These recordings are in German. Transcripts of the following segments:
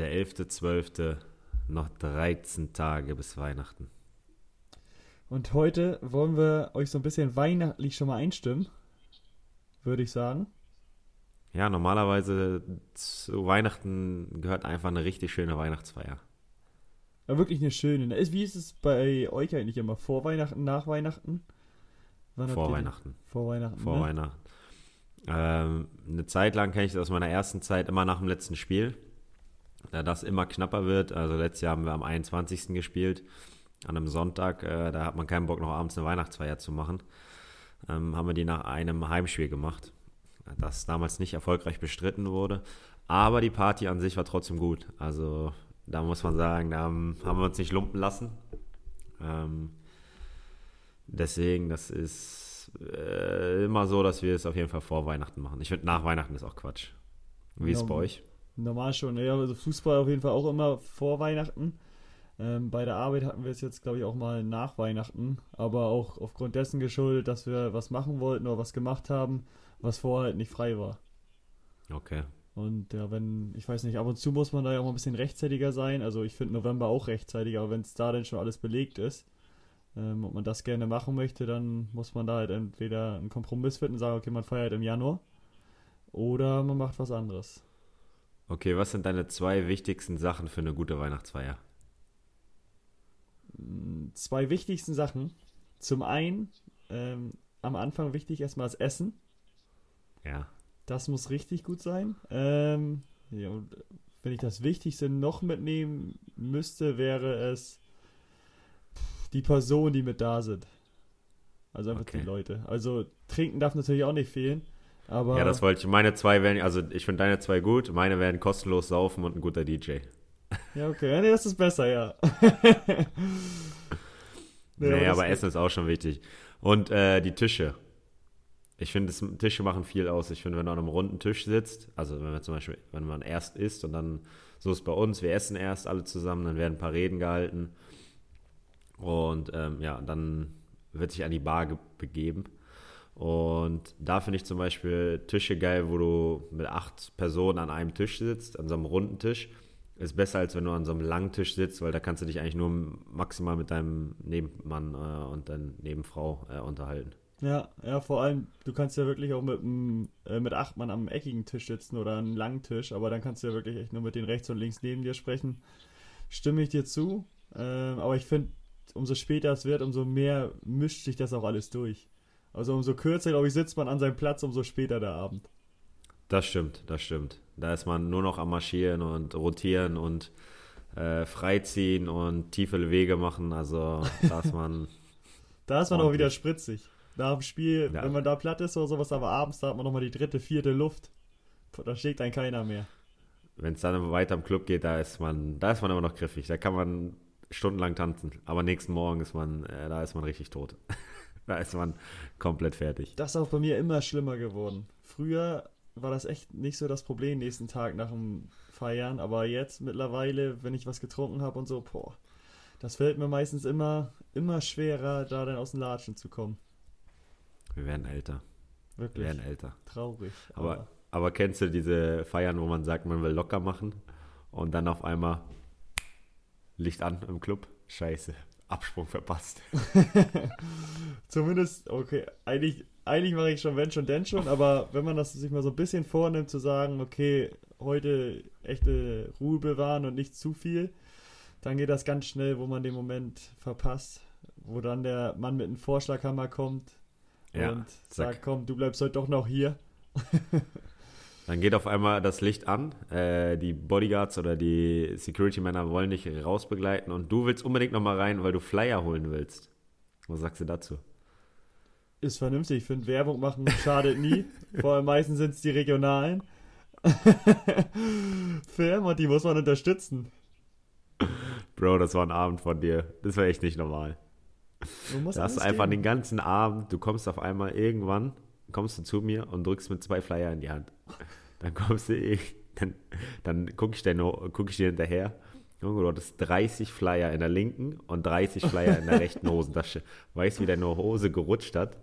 Der 11.12. noch 13 Tage bis Weihnachten. Und heute wollen wir euch so ein bisschen weihnachtlich schon mal einstimmen, würde ich sagen. Ja, normalerweise zu Weihnachten gehört einfach eine richtig schöne Weihnachtsfeier. Ja, wirklich eine schöne. Wie ist es bei euch eigentlich immer? Vor Weihnachten, nach Weihnachten? Vor Weihnachten. Vor Weihnachten. Vor ne? Weihnachten. Ähm, eine Zeit lang kenne ich das aus meiner ersten Zeit immer nach dem letzten Spiel. Da das immer knapper wird. Also letztes Jahr haben wir am 21. gespielt, an einem Sonntag. Äh, da hat man keinen Bock, noch abends eine Weihnachtsfeier zu machen. Ähm, haben wir die nach einem Heimspiel gemacht. Das damals nicht erfolgreich bestritten wurde. Aber die Party an sich war trotzdem gut. Also da muss man sagen, da haben, haben wir uns nicht lumpen lassen. Ähm, deswegen, das ist äh, immer so, dass wir es auf jeden Fall vor Weihnachten machen. Ich finde, nach Weihnachten ist auch Quatsch. Wie ist es bei euch? Normal schon. Ja, also Fußball auf jeden Fall auch immer vor Weihnachten. Ähm, bei der Arbeit hatten wir es jetzt, glaube ich, auch mal nach Weihnachten. Aber auch aufgrund dessen geschuldet, dass wir was machen wollten oder was gemacht haben, was vorher halt nicht frei war. Okay. Und ja, wenn, ich weiß nicht, ab und zu muss man da ja auch mal ein bisschen rechtzeitiger sein. Also ich finde November auch rechtzeitig, aber wenn es da dann schon alles belegt ist ähm, und man das gerne machen möchte, dann muss man da halt entweder einen Kompromiss finden und sagen, okay, man feiert im Januar oder man macht was anderes. Okay, was sind deine zwei wichtigsten Sachen für eine gute Weihnachtsfeier? Zwei wichtigsten Sachen. Zum einen, ähm, am Anfang wichtig erstmal das Essen. Ja. Das muss richtig gut sein. Ähm, ja, und wenn ich das Wichtigste noch mitnehmen müsste, wäre es die Personen, die mit da sind. Also einfach Okay. die Leute. Also trinken darf natürlich auch nicht fehlen. Aber Ja, das wollte ich. Meine zwei wären, also ich finde deine zwei gut. Meine wären kostenlos saufen und ein guter DJ. ja, okay. Ja, nee, das ist besser, ja. Nee, Nee, aber. Essen ist auch schon wichtig. Und äh, die Tische. Ich finde, Tische machen viel aus. Ich finde, wenn du an einem runden Tisch sitzt, also wenn man zum Beispiel, wenn man erst isst und dann, so ist es bei uns, wir essen erst alle zusammen, dann werden ein paar Reden gehalten. Und ähm, ja, dann wird sich an die Bar ge- begeben. Und da finde ich zum Beispiel Tische geil, wo du mit acht Personen an einem Tisch sitzt, an so einem runden Tisch. Ist besser, als wenn du an so einem langen Tisch sitzt, weil da kannst du dich eigentlich nur maximal mit deinem Nebenmann äh, und deiner Nebenfrau äh, unterhalten. Ja, ja, vor allem, du kannst ja wirklich auch mit, äh, mit acht Mann am eckigen Tisch sitzen oder einem langen Tisch, aber dann kannst du ja wirklich echt nur mit den rechts und links neben dir sprechen. Stimme ich dir zu, ähm, aber ich finde, umso später es wird, umso mehr mischt sich das auch alles durch. Also umso kürzer, glaube ich, sitzt man an seinem Platz, umso später der Abend. Das stimmt, das stimmt. Da ist man nur noch am Marschieren und rotieren und äh, freiziehen und tiefe Wege machen. Also da ist man. Da ist man auch wieder spritzig. Nach dem Spiel, Ja. wenn man da platt ist oder sowas, aber abends, da hat man nochmal die dritte, vierte Luft. Da schlägt einen keiner mehr. Wenn es dann weiter im Club geht, da ist man, da ist man immer noch griffig. Da kann man stundenlang tanzen. Aber nächsten Morgen ist man, äh, da ist man richtig tot. da ist man komplett fertig. Das ist auch bei mir immer schlimmer geworden. Früher war das echt nicht so das Problem nächsten Tag nach dem Feiern, aber jetzt mittlerweile, wenn ich was getrunken habe und so, boah, das fällt mir meistens immer, immer schwerer, da dann aus den Latschen zu kommen. Wir werden älter. Wir Wirklich werden älter. traurig. Aber, aber kennst du diese Feiern, wo man sagt, man will locker machen und dann auf einmal Licht an im Club? Scheiße. Absprung verpasst. Zumindest, okay, eigentlich, eigentlich mache ich schon wenn schon, denn schon, aber wenn man das sich mal so ein bisschen vornimmt, zu sagen, okay, heute echte Ruhe bewahren und nicht zu viel, dann geht das ganz schnell, wo man den Moment verpasst, wo dann der Mann mit einem Vorschlaghammer kommt Ja, und zack. sagt, komm, du bleibst heute doch noch hier. Dann geht auf einmal das Licht an. Äh, die Bodyguards oder die Security-Männer wollen dich rausbegleiten und du willst unbedingt nochmal rein, weil du Flyer holen willst. Was sagst du dazu? Ist vernünftig, ich finde, Werbung machen schadet nie. Vor allem meistens sind es die regionalen und die muss man unterstützen. Bro, das war ein Abend von dir. Das war echt nicht normal. Du alles einfach geben. den ganzen Abend, du kommst auf einmal irgendwann, kommst du zu mir und drückst mit zwei Flyer in die Hand. Dann kommst du, eh- dann, dann guck ich, dir guck ich dir hinterher. Junge, du hattest 30 Flyer in der linken und 30 Flyer in der rechten Hosentasche. Weißt du, wie deine Hose gerutscht hat?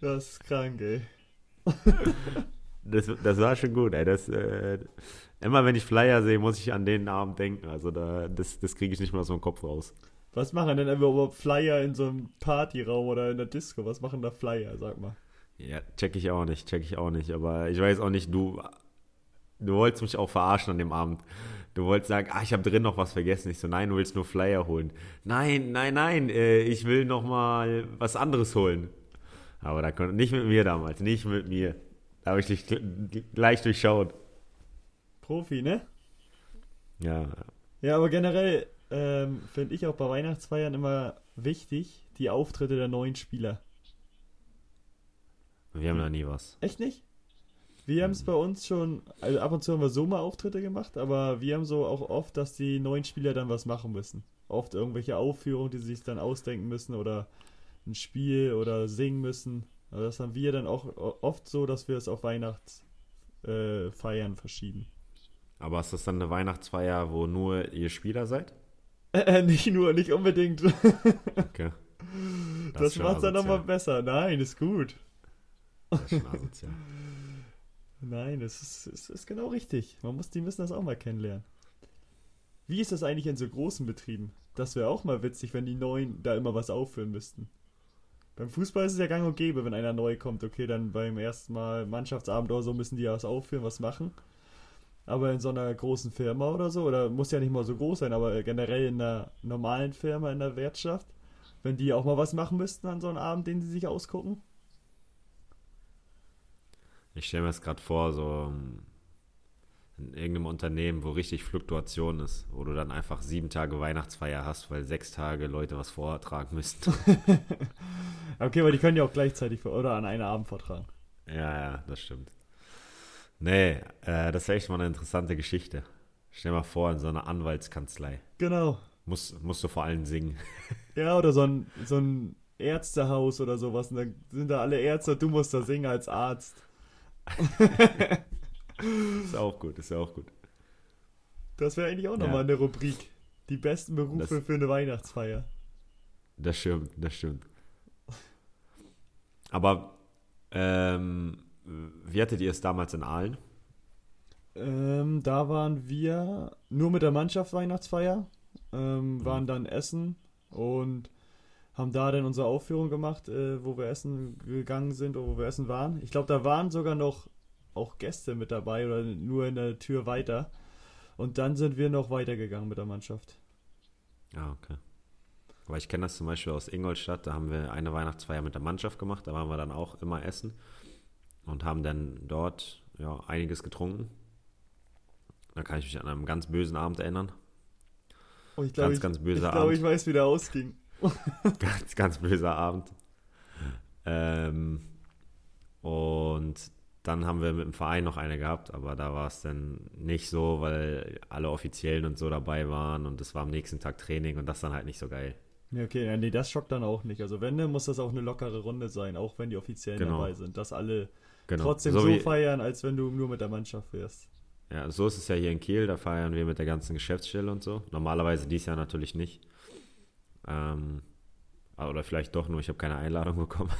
Das ist krank, ey. Das, das war schon gut, ey. Das, äh, Immer wenn ich Flyer sehe, muss ich an den Abend denken. Also da, das, das kriege ich nicht mehr aus meinem Kopf raus. Was machen denn überhaupt Flyer in so einem Partyraum oder in der Disco? Was machen da Flyer, sag mal? Ja, check ich auch nicht, check ich auch nicht. Aber ich weiß auch nicht, du, du wolltest mich auch verarschen an dem Abend. Du wolltest sagen, ah, ich habe drin noch was vergessen. Ich so, nein, du willst nur Flyer holen. Nein, nein, nein, äh, ich will noch mal was anderes holen. Aber da konnte nicht mit mir damals, nicht mit mir. Da habe ich dich gleich durchschaut. Profi, ne? Ja. Ja, aber generell ähm, finde ich auch bei Weihnachtsfeiern immer wichtig, die Auftritte der neuen Spieler. Wir haben da nie was. Echt nicht? Wir haben es bei uns schon, also ab und zu haben wir so mal Auftritte gemacht, aber wir haben so auch oft, dass die neuen Spieler dann was machen müssen. Oft irgendwelche Aufführungen, die sie sich dann ausdenken müssen oder ein Spiel oder singen müssen. Also das haben wir dann auch oft so, dass wir es auf Weihnachtsfeiern äh, verschieben. Aber ist das dann eine Weihnachtsfeier, wo nur ihr Spieler seid? Äh, nicht nur, nicht unbedingt. okay. Das, das macht dann nochmal besser. Nein, ist gut. Das ist schon Nein, das ist, ist, ist genau richtig. Man muss, die müssen das auch mal kennenlernen. Wie ist das eigentlich in so großen Betrieben? Das wäre auch mal witzig, wenn die Neuen da immer was auffüllen müssten. Beim Fußball ist es ja gang und gäbe, wenn einer neu kommt. Okay, dann beim ersten Mal Mannschaftsabend oder so müssen die was aufführen, was machen. Aber in so einer großen Firma oder so, oder muss ja nicht mal so groß sein, aber generell in einer normalen Firma, in der Wirtschaft, wenn die auch mal was machen müssten an so einem Abend, den sie sich ausgucken, ich stelle mir das gerade vor, so ähm, in irgendeinem Unternehmen, wo richtig Fluktuation ist, wo du dann einfach sieben Tage Weihnachtsfeier hast, weil sechs Tage Leute was vortragen müssen. okay, aber die können ja auch gleichzeitig oder an einem Abend vortragen. Ja, ja, das stimmt. Nee, äh, das wäre echt mal eine interessante Geschichte. Stell dir mal vor, in so einer Anwaltskanzlei. Genau. Muss, musst du vor allem singen. Ja, oder so ein, so ein Ärztehaus oder sowas. Und dann sind da alle Ärzte, du musst da singen als Arzt. ist auch gut, ist auch gut. Das wäre eigentlich auch nochmal ja. eine Rubrik. Die besten Berufe das, für eine Weihnachtsfeier. Das stimmt, das stimmt. Aber ähm, wie hattet ihr es damals in Aalen? Ähm, da waren wir nur mit der Mannschaft Weihnachtsfeier, ähm, mhm. waren dann essen und haben da dann unsere Aufführung gemacht, äh, wo wir essen gegangen sind oder wo wir essen waren. Ich glaube, da waren sogar noch auch Gäste mit dabei oder nur in der Tür weiter. Und dann sind wir noch weitergegangen mit der Mannschaft. Ah, okay. Aber ich kenne das zum Beispiel aus Ingolstadt, da haben wir eine Weihnachtsfeier mit der Mannschaft gemacht, da waren wir dann auch immer essen und haben dann dort ja, einiges getrunken. Da kann ich mich an einen ganz bösen Abend erinnern. Oh, ich glaube, ich, ganz ich, glaub, ich weiß, wie der ausging. ganz, ganz böser Abend. Ähm, und dann haben wir mit dem Verein noch eine gehabt, aber da war es dann nicht so, weil alle Offiziellen und so dabei waren und es war am nächsten Tag Training und das dann halt nicht so geil. Ja, okay, ja, nee, das schockt dann auch nicht. Also wenn, dann muss das auch eine lockere Runde sein, auch wenn die Offiziellen genau. dabei sind, dass alle genau. trotzdem so, so feiern, als wenn du nur mit der Mannschaft wärst. Ja, so ist es ja hier in Kiel, da feiern wir mit der ganzen Geschäftsstelle und so. Normalerweise dies Jahr natürlich nicht. Ähm, oder vielleicht doch nur, ich habe keine Einladung bekommen.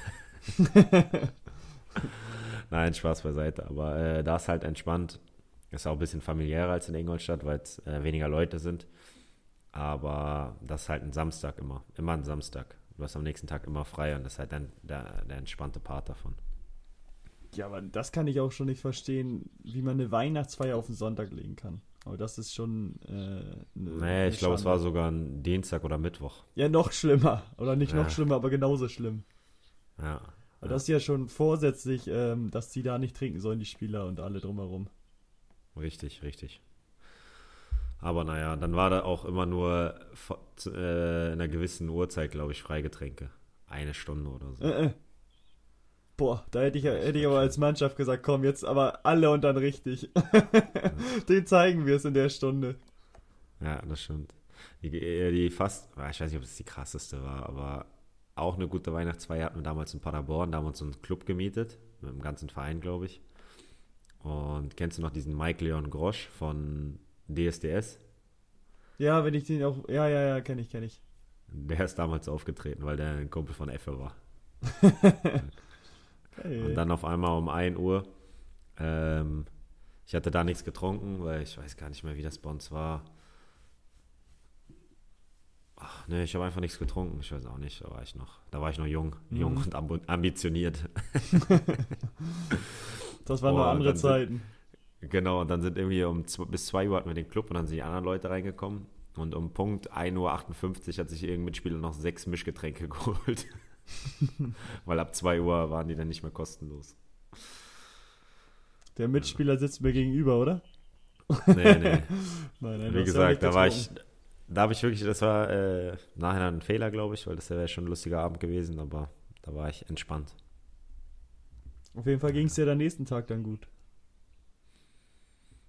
Nein, Spaß beiseite. Aber äh, da ist halt entspannt. Ist auch ein bisschen familiärer als in Ingolstadt, weil es äh, weniger Leute sind. Aber das ist halt ein Samstag immer. Immer ein Samstag. Du hast am nächsten Tag immer frei und das ist halt dann der, der entspannte Part davon. Ja, aber das kann ich auch schon nicht verstehen, wie man eine Weihnachtsfeier auf den Sonntag legen kann. Aber das ist schon. Äh, ne, nee, ich glaube, es war sogar ein Dienstag oder Mittwoch. Ja, noch schlimmer. Oder nicht ja. noch schlimmer, aber genauso schlimm. Ja. Aber das ist ja schon vorsätzlich, ähm, dass die da nicht trinken sollen, die Spieler und alle drumherum. Richtig, richtig. Aber naja, dann war da auch immer nur äh, in einer gewissen Uhrzeit, glaube ich, Freigetränke. Eine Stunde oder so. Äh, äh. Boah, da hätte ich, hätte ich aber als Mannschaft gesagt, komm, jetzt aber alle und dann richtig. Den zeigen wir es in der Stunde. Ja, das stimmt. Die, die fast, ich weiß nicht, ob es die krasseste war, aber auch eine gute Weihnachtsfeier hatten wir damals in Paderborn. Da haben wir uns einen Club gemietet, mit dem ganzen Verein, glaube ich. Und kennst du noch diesen Mike Leon Grosch von DSDS? Ja, wenn ich den auch, ja, ja, ja, kenne ich, kenne ich. Der ist damals aufgetreten, weil der ein Kumpel von Effe war. Hey. Und dann auf einmal um 1 Uhr, ähm, Ich hatte da nichts getrunken, weil ich weiß gar nicht mehr, wie das bei uns war. Ach, nee, ich habe einfach nichts getrunken. Ich weiß auch nicht, da war ich noch, da war ich noch jung, mhm. jung und ambitioniert. das waren oh, noch andere Zeiten. Sind, genau, und dann sind irgendwie um bis 2 Uhr hatten wir den Club und dann sind die anderen Leute reingekommen. Und um Punkt 1.58 Uhr hat sich irgendein Mitspieler noch sechs Mischgetränke geholt. Weil ab 2 Uhr waren die dann nicht mehr kostenlos. Der Mitspieler sitzt mir gegenüber, oder? Nee, nee. nein, nein, Wie gesagt, da war ich, da habe ich wirklich, das war äh, nachher ein Fehler, glaube ich, weil das wäre schon ein lustiger Abend gewesen, aber da war ich entspannt. Auf jeden Fall ging es dir ja am nächsten Tag dann gut.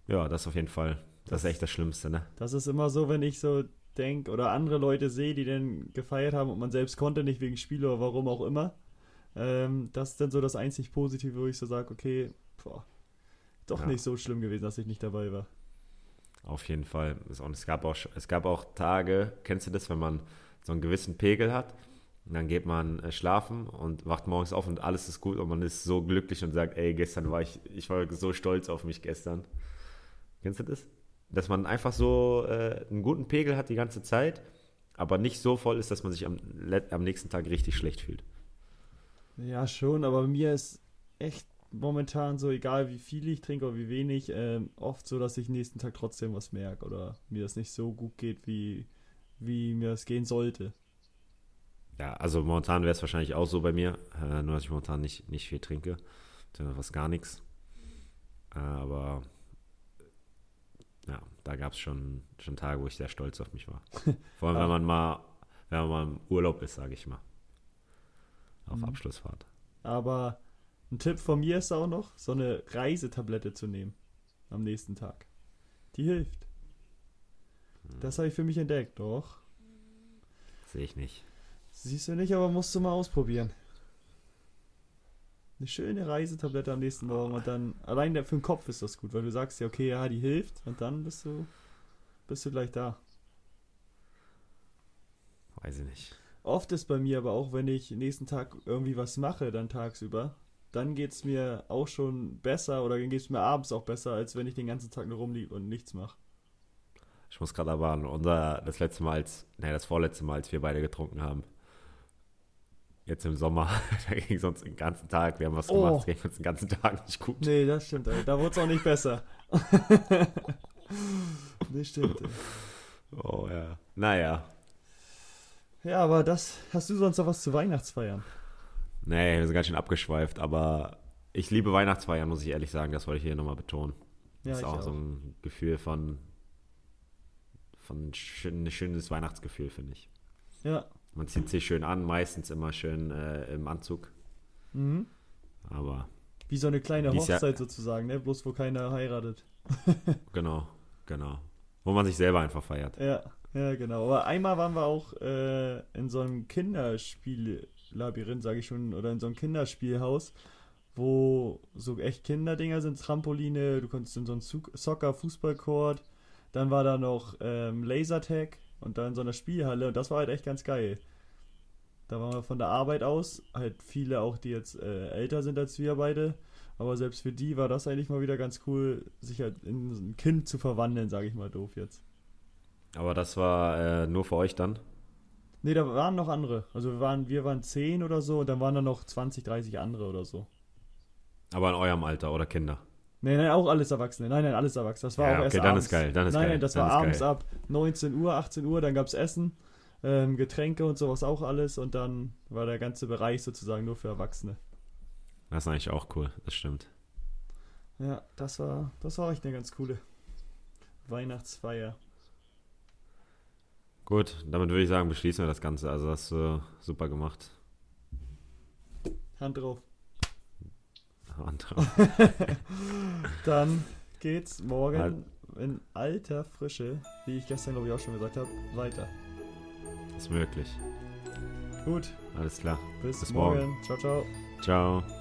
Ja, das auf jeden Fall. Das, das, ist echt das Schlimmste, ne? Das ist immer so, wenn ich so denke oder andere Leute sehe, die dann gefeiert haben und man selbst konnte nicht wegen Spiel oder warum auch immer. Ähm, das ist dann so das einzig Positive, wo ich so sage, okay, boah, doch ja. nicht so schlimm gewesen, dass ich nicht dabei war. Auf jeden Fall. Und es gab auch, es gab auch Tage, kennst du das, wenn man so einen gewissen Pegel hat? Und dann geht man äh, schlafen und wacht morgens auf und alles ist gut und man ist so glücklich und sagt, ey, gestern war ich, ich war so stolz auf mich gestern. Kennst du das? Dass man einfach so äh, einen guten Pegel hat die ganze Zeit, aber nicht so voll ist, dass man sich am, am nächsten Tag richtig schlecht fühlt. Ja, schon, aber mir ist echt momentan so, egal wie viel ich trinke oder wie wenig, ähm, oft so, dass ich nächsten Tag trotzdem was merke oder mir das nicht so gut geht, wie, wie mir das gehen sollte. Ja, also momentan wäre es wahrscheinlich auch so bei mir, äh, nur dass ich momentan nicht, nicht viel trinke, was gar nichts. Äh, aber ja, da gab es schon, schon Tage, wo ich sehr stolz auf mich war. Vor allem, wenn man mal, wenn man mal im Urlaub ist, sage ich mal. Auf mhm. Abschlussfahrt. Aber ein Tipp von mir ist auch noch, so eine Reisetablette zu nehmen am nächsten Tag. Die hilft. Hm. Das habe ich für mich entdeckt, doch. Sehe ich nicht. Siehst du nicht, aber musst du mal ausprobieren. Eine schöne Reisetablette am nächsten Morgen und dann, allein für den Kopf ist das gut, weil du sagst ja, okay, ja, die hilft und dann bist du, bist du gleich da. Weiß ich nicht. Oft ist bei mir aber auch, wenn ich nächsten Tag irgendwie was mache, dann tagsüber, dann geht es mir auch schon besser oder dann geht es mir abends auch besser, als wenn ich den ganzen Tag nur rumliege und nichts mache. Ich muss gerade aber an unser, das letzte Mal, als, nee, das vorletzte Mal, als wir beide getrunken haben. Jetzt im Sommer, da ging es uns den ganzen Tag, wir haben was oh. gemacht, ging uns den ganzen Tag nicht gut. Nee, das stimmt, ey. da wurde es auch nicht besser. das stimmt. Ey. Oh ja, naja. Ja, aber das, hast du sonst noch was zu Weihnachtsfeiern? Nee, wir sind ganz schön abgeschweift, aber ich liebe Weihnachtsfeiern, muss ich ehrlich sagen. Das wollte ich hier nochmal betonen. Ja, das ist auch, auch, so ein Gefühl von, von schön, ein schönes Weihnachtsgefühl, finde ich. Ja. Man zieht sich schön an, meistens immer schön äh, im Anzug. Mhm. Aber. Wie so eine kleine Hochzeit Jahr, sozusagen, ne? Bloß wo keiner heiratet. genau, genau. Wo man sich selber einfach feiert. Ja, ja, genau. Aber einmal waren wir auch äh, in so einem Kinderspiel Labyrinth, sage ich schon, oder in so einem Kinderspielhaus, wo so echt Kinderdinger sind, Trampoline, du konntest in so einen Soccer, Fußballcourt, dann war da noch ähm, Lasertag und dann in so einer Spielhalle und das war halt echt ganz geil. Da waren wir von der Arbeit aus, halt viele auch, die jetzt äh, älter sind als wir beide, aber selbst für die war das eigentlich mal wieder ganz cool, sich halt in ein Kind zu verwandeln, sage ich mal doof jetzt. Aber das war äh, nur für euch dann? Nee, da waren noch andere. Also wir waren, wir waren zehn oder so und dann waren da noch 20, 30 andere oder so. Aber in eurem Alter oder Kinder? Nee, nein, auch alles Erwachsene. Nein, nein, alles Erwachsene. Das war ja, auch erst okay, dann abends. ist geil. Dann ist nein, geil. nein, das dann war abends geil. ab 19 Uhr, 18 Uhr, dann gab es Essen, ähm, Getränke und sowas auch alles und dann war der ganze Bereich sozusagen nur für Erwachsene. Das ist eigentlich auch cool, das stimmt. Ja, das war, das war echt eine ganz coole Weihnachtsfeier. Gut, damit würde ich sagen, beschließen wir das Ganze. Also hast du super gemacht. Hand drauf. Drauf. Dann geht's morgen in alter Frische, wie ich gestern glaube ich auch schon gesagt habe, weiter. Ist möglich. Gut. Alles klar. Bis, Bis morgen. morgen. Ciao, ciao. Ciao.